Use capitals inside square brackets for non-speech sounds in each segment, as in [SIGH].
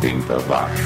80 watts.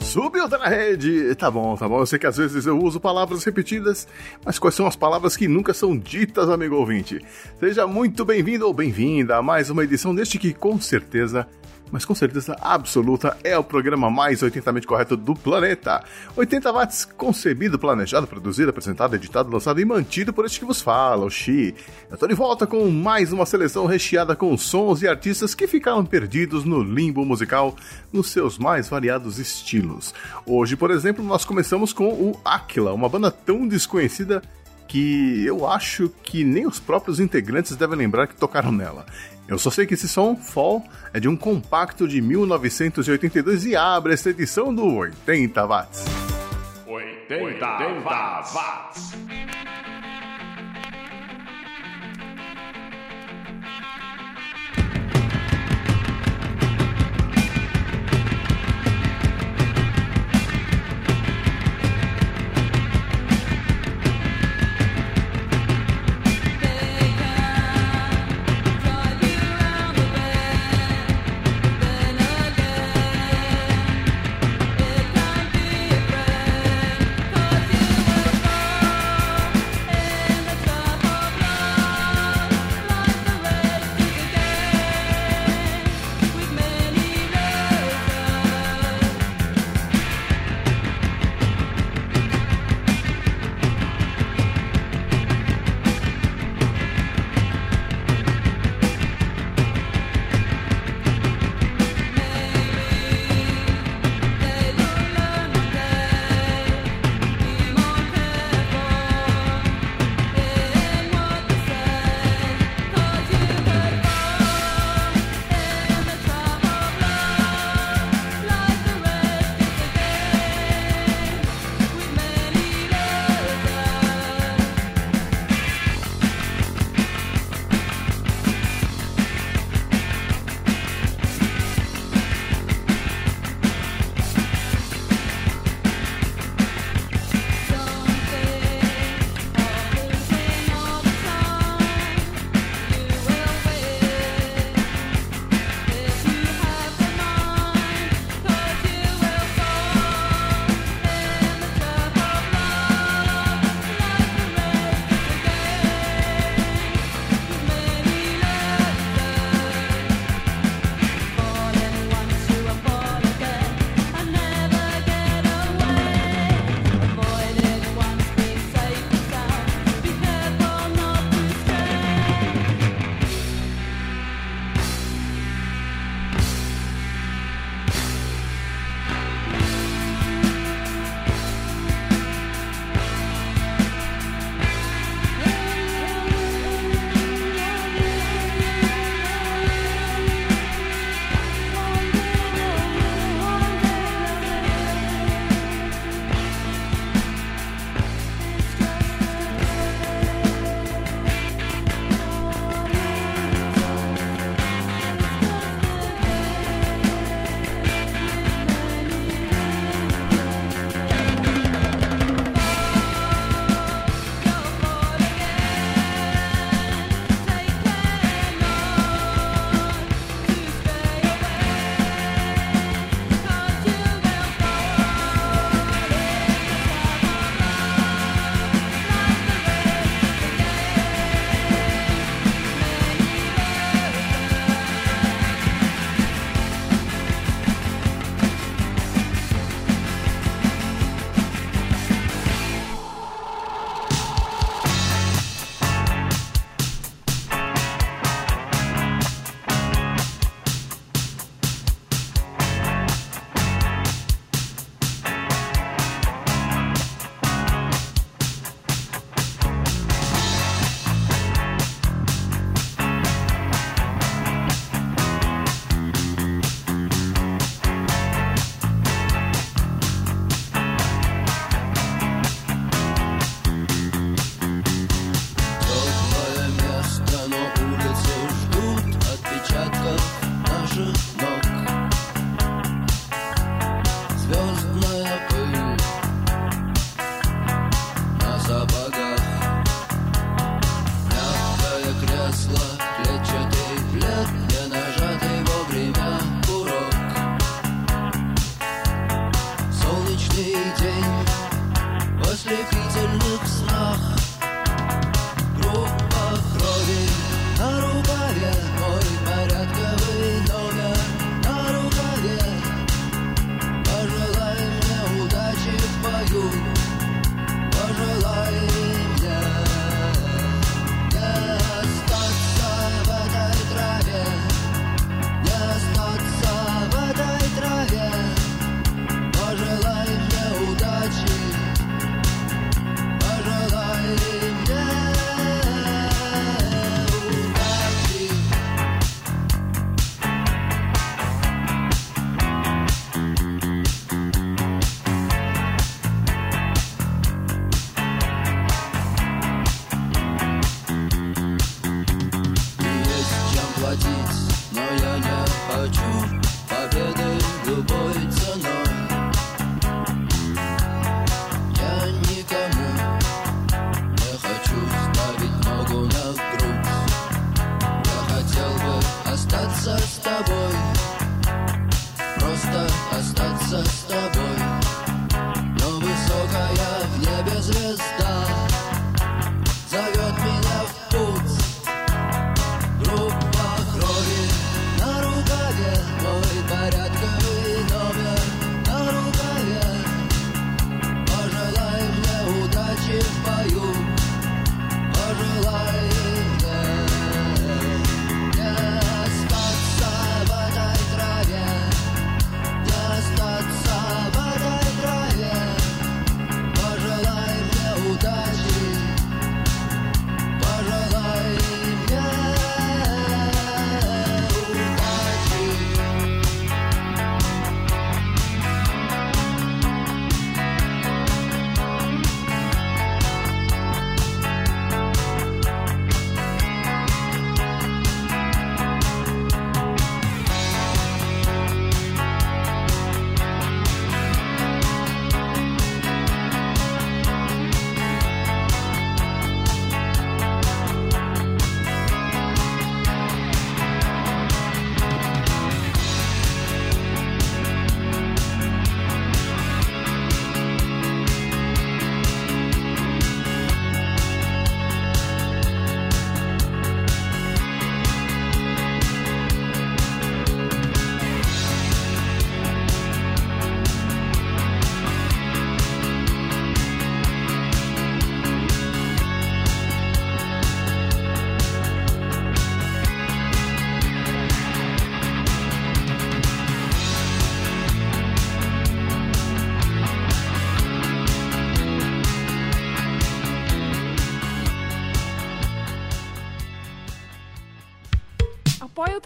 Subiu tá na rede! Tá bom, tá bom. Eu sei que às vezes eu uso palavras repetidas, mas quais são as palavras que nunca são ditas, amigo ouvinte? Seja muito bem-vindo ou bem-vinda a mais uma edição deste que com certeza mas com certeza absoluta é o programa mais 80mente correto do planeta. 80 watts concebido, planejado, produzido, apresentado, editado, lançado e mantido por este que vos fala, o Xi. Eu tô de volta com mais uma seleção recheada com sons e artistas que ficaram perdidos no limbo musical nos seus mais variados estilos. Hoje, por exemplo, nós começamos com o Aquila, uma banda tão desconhecida que eu acho que nem os próprios integrantes devem lembrar que tocaram nela. Eu só sei que esse som, Fall, é de um compacto de 1982 e abre esta edição do 80 watts. 80, 80 watts.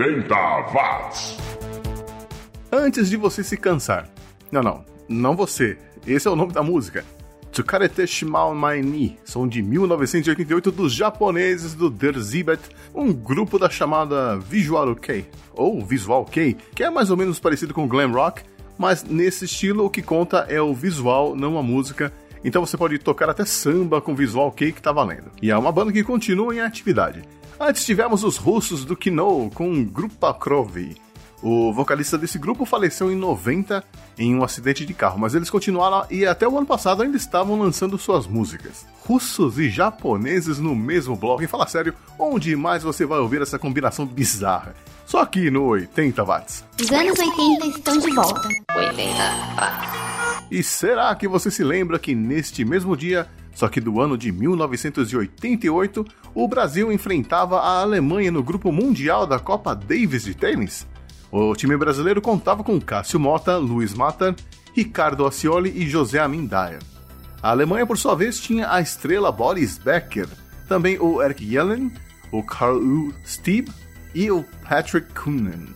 80 watts. Antes de você se cansar. Não, não, não você. Esse é o nome da música. Tsukarete Shimao Mai Ni são de 1988 dos japoneses do Der Zibet, um grupo da chamada Visual Kei, ou Visual Kei, que é mais ou menos parecido com glam rock, mas nesse estilo o que conta é o visual, não a música, então você pode tocar até samba com visual Kei que tá valendo. E é uma banda que continua em atividade. Antes tivemos os russos do Kino com Grupa Krovi. O vocalista desse grupo faleceu em 90 em um acidente de carro, mas eles continuaram e até o ano passado ainda estavam lançando suas músicas. Russos e japoneses no mesmo bloco, e fala sério, onde mais você vai ouvir essa combinação bizarra? Só aqui no 80 watts. Os anos 80 estão de volta. 80 watts. E será que você se lembra que neste mesmo dia, só que do ano de 1988, o Brasil enfrentava a Alemanha no grupo mundial da Copa Davis de tênis? O time brasileiro contava com Cássio Mota, Luiz Mata, Ricardo Ascioli e José Amindaia. A Alemanha, por sua vez, tinha a estrela Boris Becker, também o Eric Yellen, o Carl. Stieb e o Patrick Kuhnen.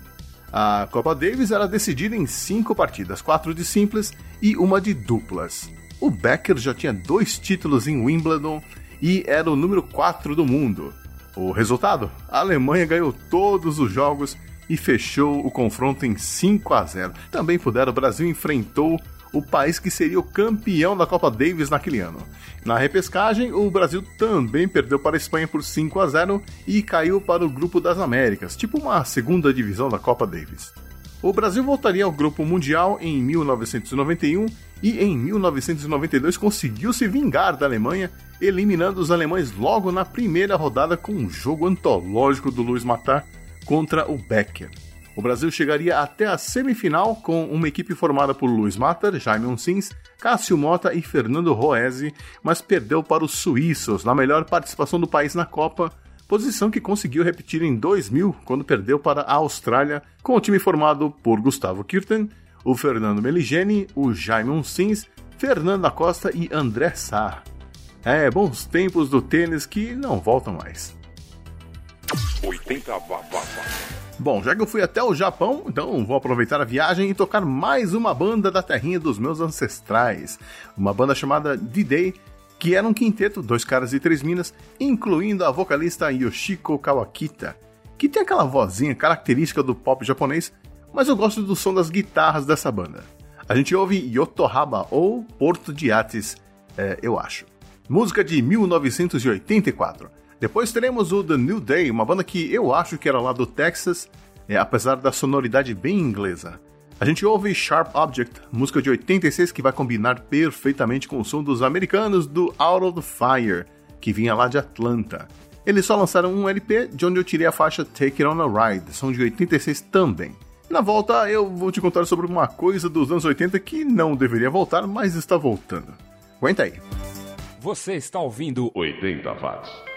A Copa Davis era decidida em cinco partidas, quatro de simples e uma de duplas. O Becker já tinha dois títulos em Wimbledon e era o número 4 do mundo. O resultado? A Alemanha ganhou todos os jogos e fechou o confronto em 5 a 0. Também puderam, o Brasil enfrentou o país que seria o campeão da Copa Davis naquele ano. Na repescagem, o Brasil também perdeu para a Espanha por 5 a 0 e caiu para o Grupo das Américas, tipo uma segunda divisão da Copa Davis. O Brasil voltaria ao Grupo Mundial em 1991 e em 1992 conseguiu se vingar da Alemanha, eliminando os alemães logo na primeira rodada com um jogo antológico do Luiz Matar contra o Becker. O Brasil chegaria até a semifinal com uma equipe formada por Luiz Matar, Jaime Uncins, Cássio Mota e Fernando Roese, mas perdeu para os suíços na melhor participação do país na Copa, posição que conseguiu repetir em 2000, quando perdeu para a Austrália, com o time formado por Gustavo Kirten, o Fernando Meligeni, o Jaime Uncins, Fernanda Costa e André Sá. É, bons tempos do tênis que não voltam mais. 80 watts. Bom, já que eu fui até o Japão, então vou aproveitar a viagem e tocar mais uma banda da terrinha dos meus ancestrais. Uma banda chamada D-Day, que era um quinteto, dois caras e três minas, incluindo a vocalista Yoshiko Kawakita, que tem aquela vozinha característica do pop japonês, mas eu gosto do som das guitarras dessa banda. A gente ouve Yotohaba ou Porto de Ates, é, eu acho. Música de 1984. Depois teremos o The New Day, uma banda que eu acho que era lá do Texas, é, apesar da sonoridade bem inglesa. A gente ouve Sharp Object, música de 86 que vai combinar perfeitamente com o som dos americanos do Out of the Fire, que vinha lá de Atlanta. Eles só lançaram um LP, de onde eu tirei a faixa Take It On A Ride, são de 86 também. Na volta eu vou te contar sobre uma coisa dos anos 80 que não deveria voltar, mas está voltando. Aguenta aí. Você está ouvindo 80 watts.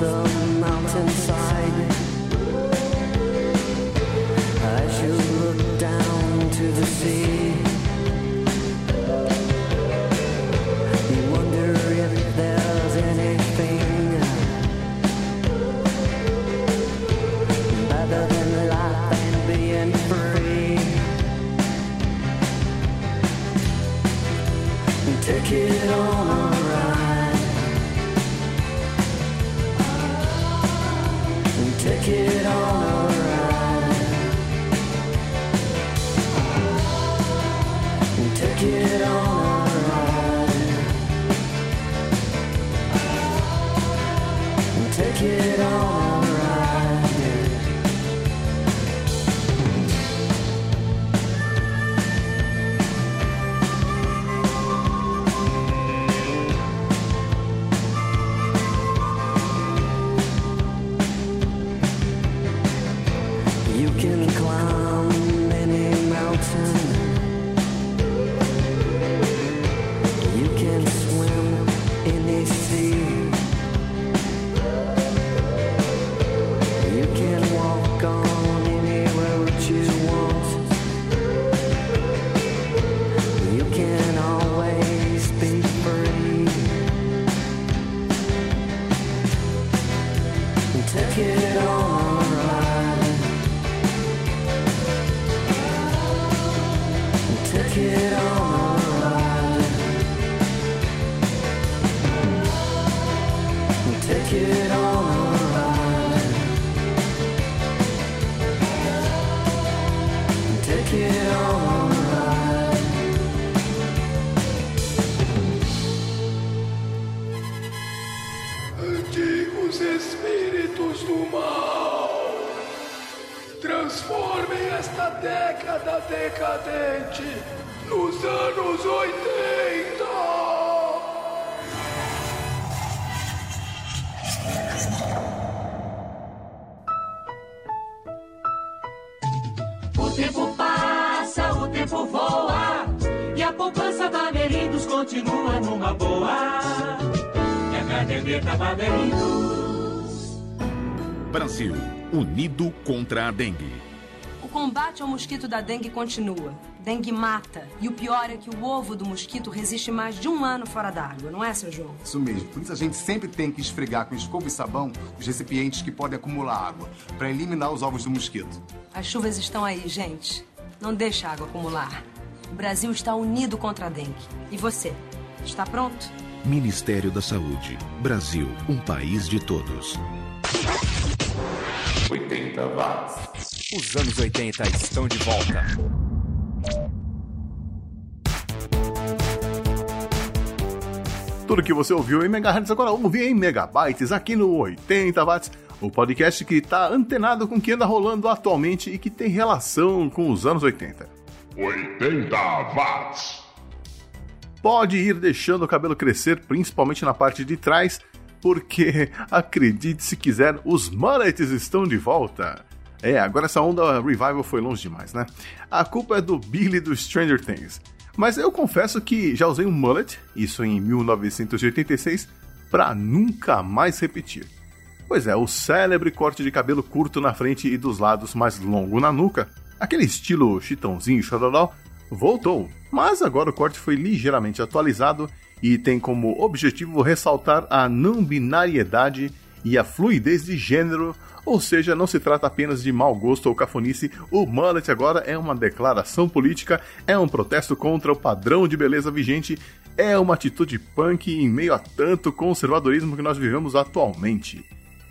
The mountainside. Mosquito da dengue continua. Dengue mata. E o pior é que o ovo do mosquito resiste mais de um ano fora d'água, não é, seu João? Isso mesmo. Por isso a gente sempre tem que esfregar com escova e sabão os recipientes que podem acumular água, para eliminar os ovos do mosquito. As chuvas estão aí, gente. Não deixe a água acumular. O Brasil está unido contra a dengue. E você? Está pronto? Ministério da Saúde. Brasil, um país de todos. 80 watts. Os anos 80 estão de volta. Tudo que você ouviu em megahertz agora ouve em megabytes aqui no 80 watts, o podcast que está antenado com o que anda rolando atualmente e que tem relação com os anos 80. 80 watts. Pode ir deixando o cabelo crescer, principalmente na parte de trás, porque [LAUGHS] acredite se quiser, os mullets estão de volta. É, agora essa onda revival foi longe demais, né? A culpa é do Billy do Stranger Things. Mas eu confesso que já usei um mullet, isso em 1986, pra nunca mais repetir. Pois é, o célebre corte de cabelo curto na frente e dos lados mais longo na nuca, aquele estilo chitãozinho chororó, voltou. Mas agora o corte foi ligeiramente atualizado e tem como objetivo ressaltar a não binariedade e a fluidez de gênero, ou seja, não se trata apenas de mau gosto ou cafonice, o mullet agora é uma declaração política, é um protesto contra o padrão de beleza vigente, é uma atitude punk em meio a tanto conservadorismo que nós vivemos atualmente.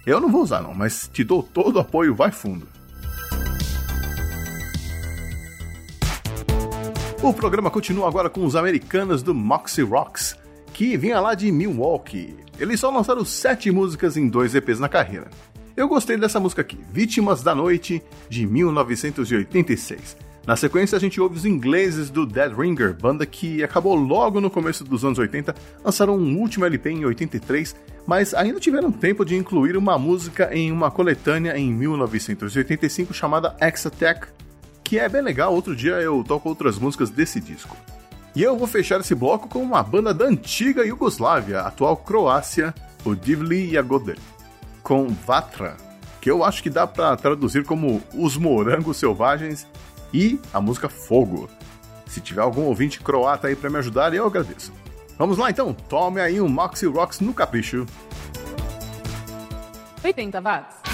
Eu não vou usar não, mas te dou todo o apoio, vai fundo. O programa continua agora com os americanos do Moxie Rocks, que vinha lá de Milwaukee. Eles só lançaram sete músicas em dois EPs na carreira. Eu gostei dessa música aqui, Vítimas da Noite, de 1986. Na sequência, a gente ouve os ingleses do Dead Ringer, banda que acabou logo no começo dos anos 80, lançaram um último LP em 83, mas ainda tiveram tempo de incluir uma música em uma coletânea em 1985 chamada X-Attack, que é bem legal, outro dia eu toco outras músicas desse disco. E eu vou fechar esse bloco com uma banda da antiga Iugoslávia, atual Croácia, o Divli Jagode, com Vatra, que eu acho que dá para traduzir como Os Morangos Selvagens e a música Fogo. Se tiver algum ouvinte croata aí para me ajudar, eu agradeço. Vamos lá então, tome aí um Moxie Rocks no capricho. 80 watts.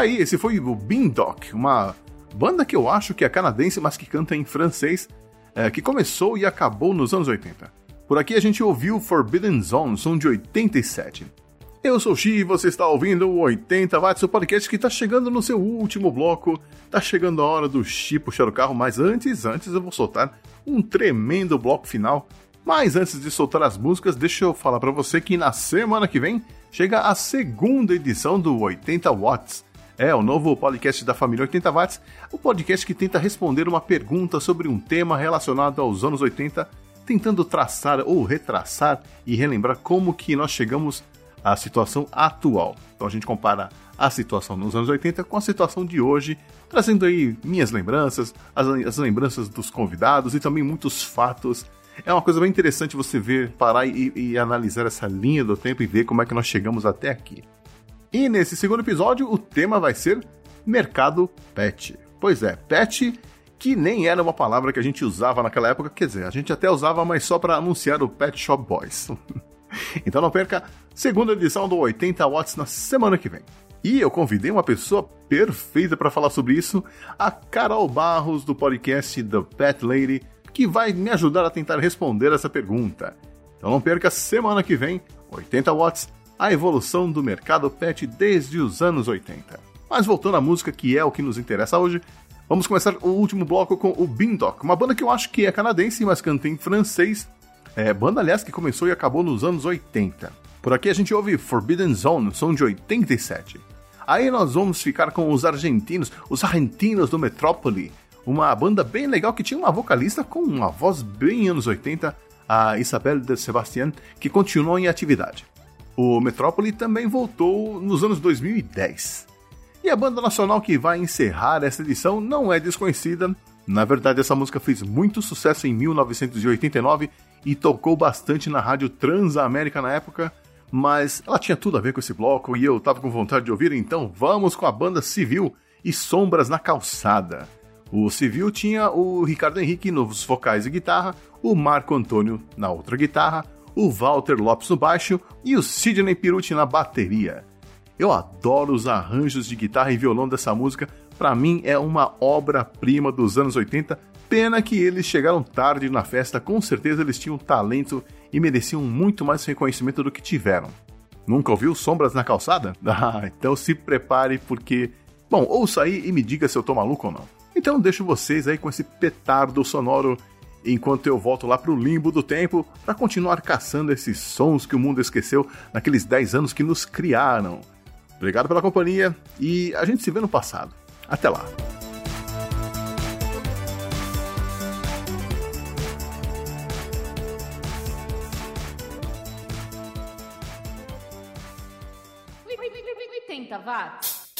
Tá aí, esse foi o Beandock, uma banda que eu acho que é canadense, mas que canta em francês, é, que começou e acabou nos anos 80. Por aqui a gente ouviu Forbidden Zone, som de 87. Eu sou o Xi e você está ouvindo o 80 Watts, o podcast que está chegando no seu último bloco. Tá chegando a hora do Xi puxar o carro, mas antes, antes eu vou soltar um tremendo bloco final. Mas antes de soltar as músicas, deixa eu falar para você que na semana que vem chega a segunda edição do 80 Watts. É o novo podcast da família 80 Watts, o podcast que tenta responder uma pergunta sobre um tema relacionado aos anos 80, tentando traçar ou retraçar e relembrar como que nós chegamos a situação atual. Então a gente compara a situação nos anos 80 com a situação de hoje, trazendo aí minhas lembranças, as, as lembranças dos convidados e também muitos fatos. É uma coisa bem interessante você ver, parar e, e analisar essa linha do tempo e ver como é que nós chegamos até aqui. E nesse segundo episódio, o tema vai ser mercado pet. Pois é, pet que nem era uma palavra que a gente usava naquela época, quer dizer, a gente até usava, mas só para anunciar o Pet Shop Boys. [LAUGHS] então não perca segunda edição do 80 Watts na semana que vem. E eu convidei uma pessoa perfeita para falar sobre isso, a Carol Barros do podcast The Pet Lady, que vai me ajudar a tentar responder essa pergunta. Então não perca semana que vem, 80 Watts, a evolução do mercado pet desde os anos 80. Mas voltando à música que é o que nos interessa hoje, vamos começar o último bloco com o Beandock, uma banda que eu acho que é canadense, mas canta em francês é, banda, aliás, que começou e acabou nos anos 80. Por aqui a gente ouve Forbidden Zone, som de 87. Aí nós vamos ficar com os argentinos, os argentinos do Metrópole, uma banda bem legal que tinha uma vocalista com uma voz bem anos 80, a Isabel de Sebastián, que continuou em atividade. O Metrópole também voltou nos anos 2010. E a banda nacional que vai encerrar essa edição não é desconhecida. Na verdade, essa música fez muito sucesso em 1989 e tocou bastante na rádio Transamérica na época, mas ela tinha tudo a ver com esse bloco e eu tava com vontade de ouvir, então vamos com a banda Civil e Sombras na Calçada. O Civil tinha o Ricardo Henrique nos vocais e guitarra, o Marco Antônio na outra guitarra, o Walter Lopes no baixo e o Sidney Piruti na bateria. Eu adoro os arranjos de guitarra e violão dessa música, para mim é uma obra-prima dos anos 80 Pena que eles chegaram tarde na festa, com certeza eles tinham talento e mereciam muito mais reconhecimento do que tiveram. Nunca ouviu Sombras na Calçada? [LAUGHS] Ah, então se prepare porque. Bom, ouça aí e me diga se eu tô maluco ou não. Então deixo vocês aí com esse petardo sonoro enquanto eu volto lá pro limbo do tempo para continuar caçando esses sons que o mundo esqueceu naqueles 10 anos que nos criaram. Obrigado pela companhia e a gente se vê no passado. Até lá! 80 watts.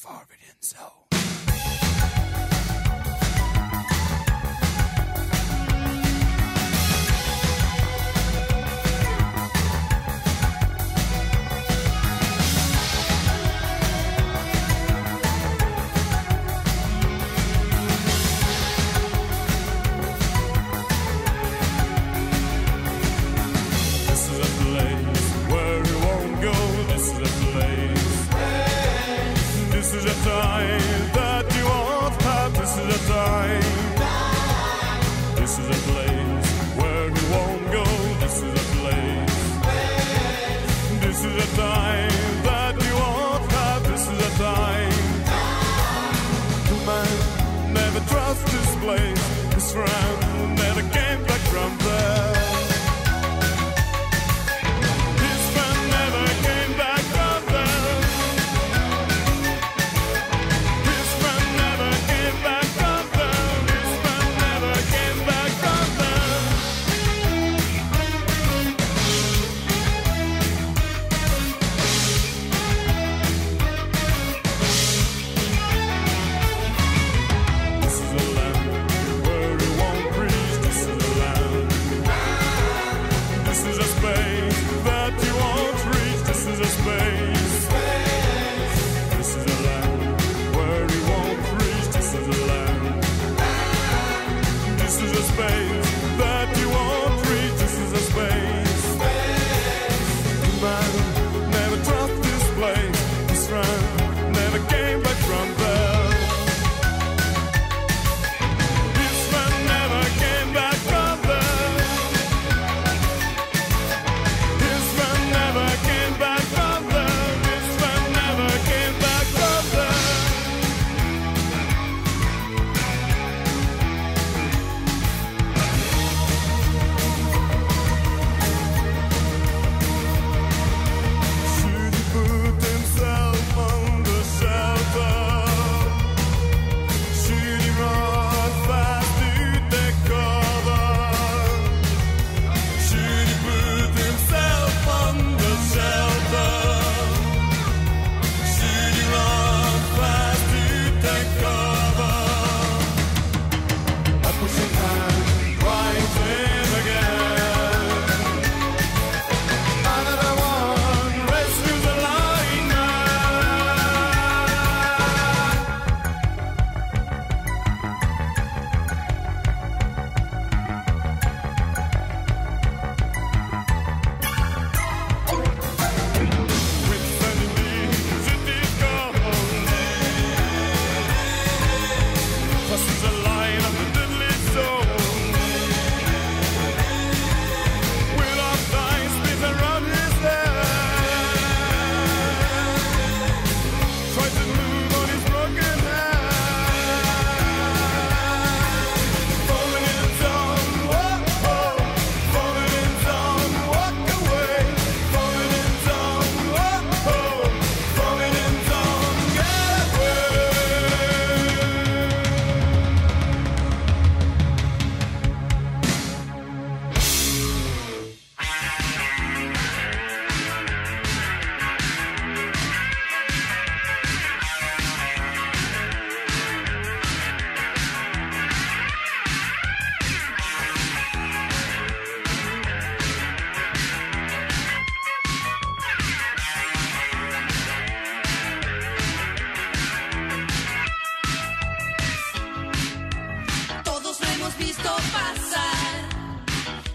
Forbidden Zone. Time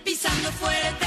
pisando fuerte.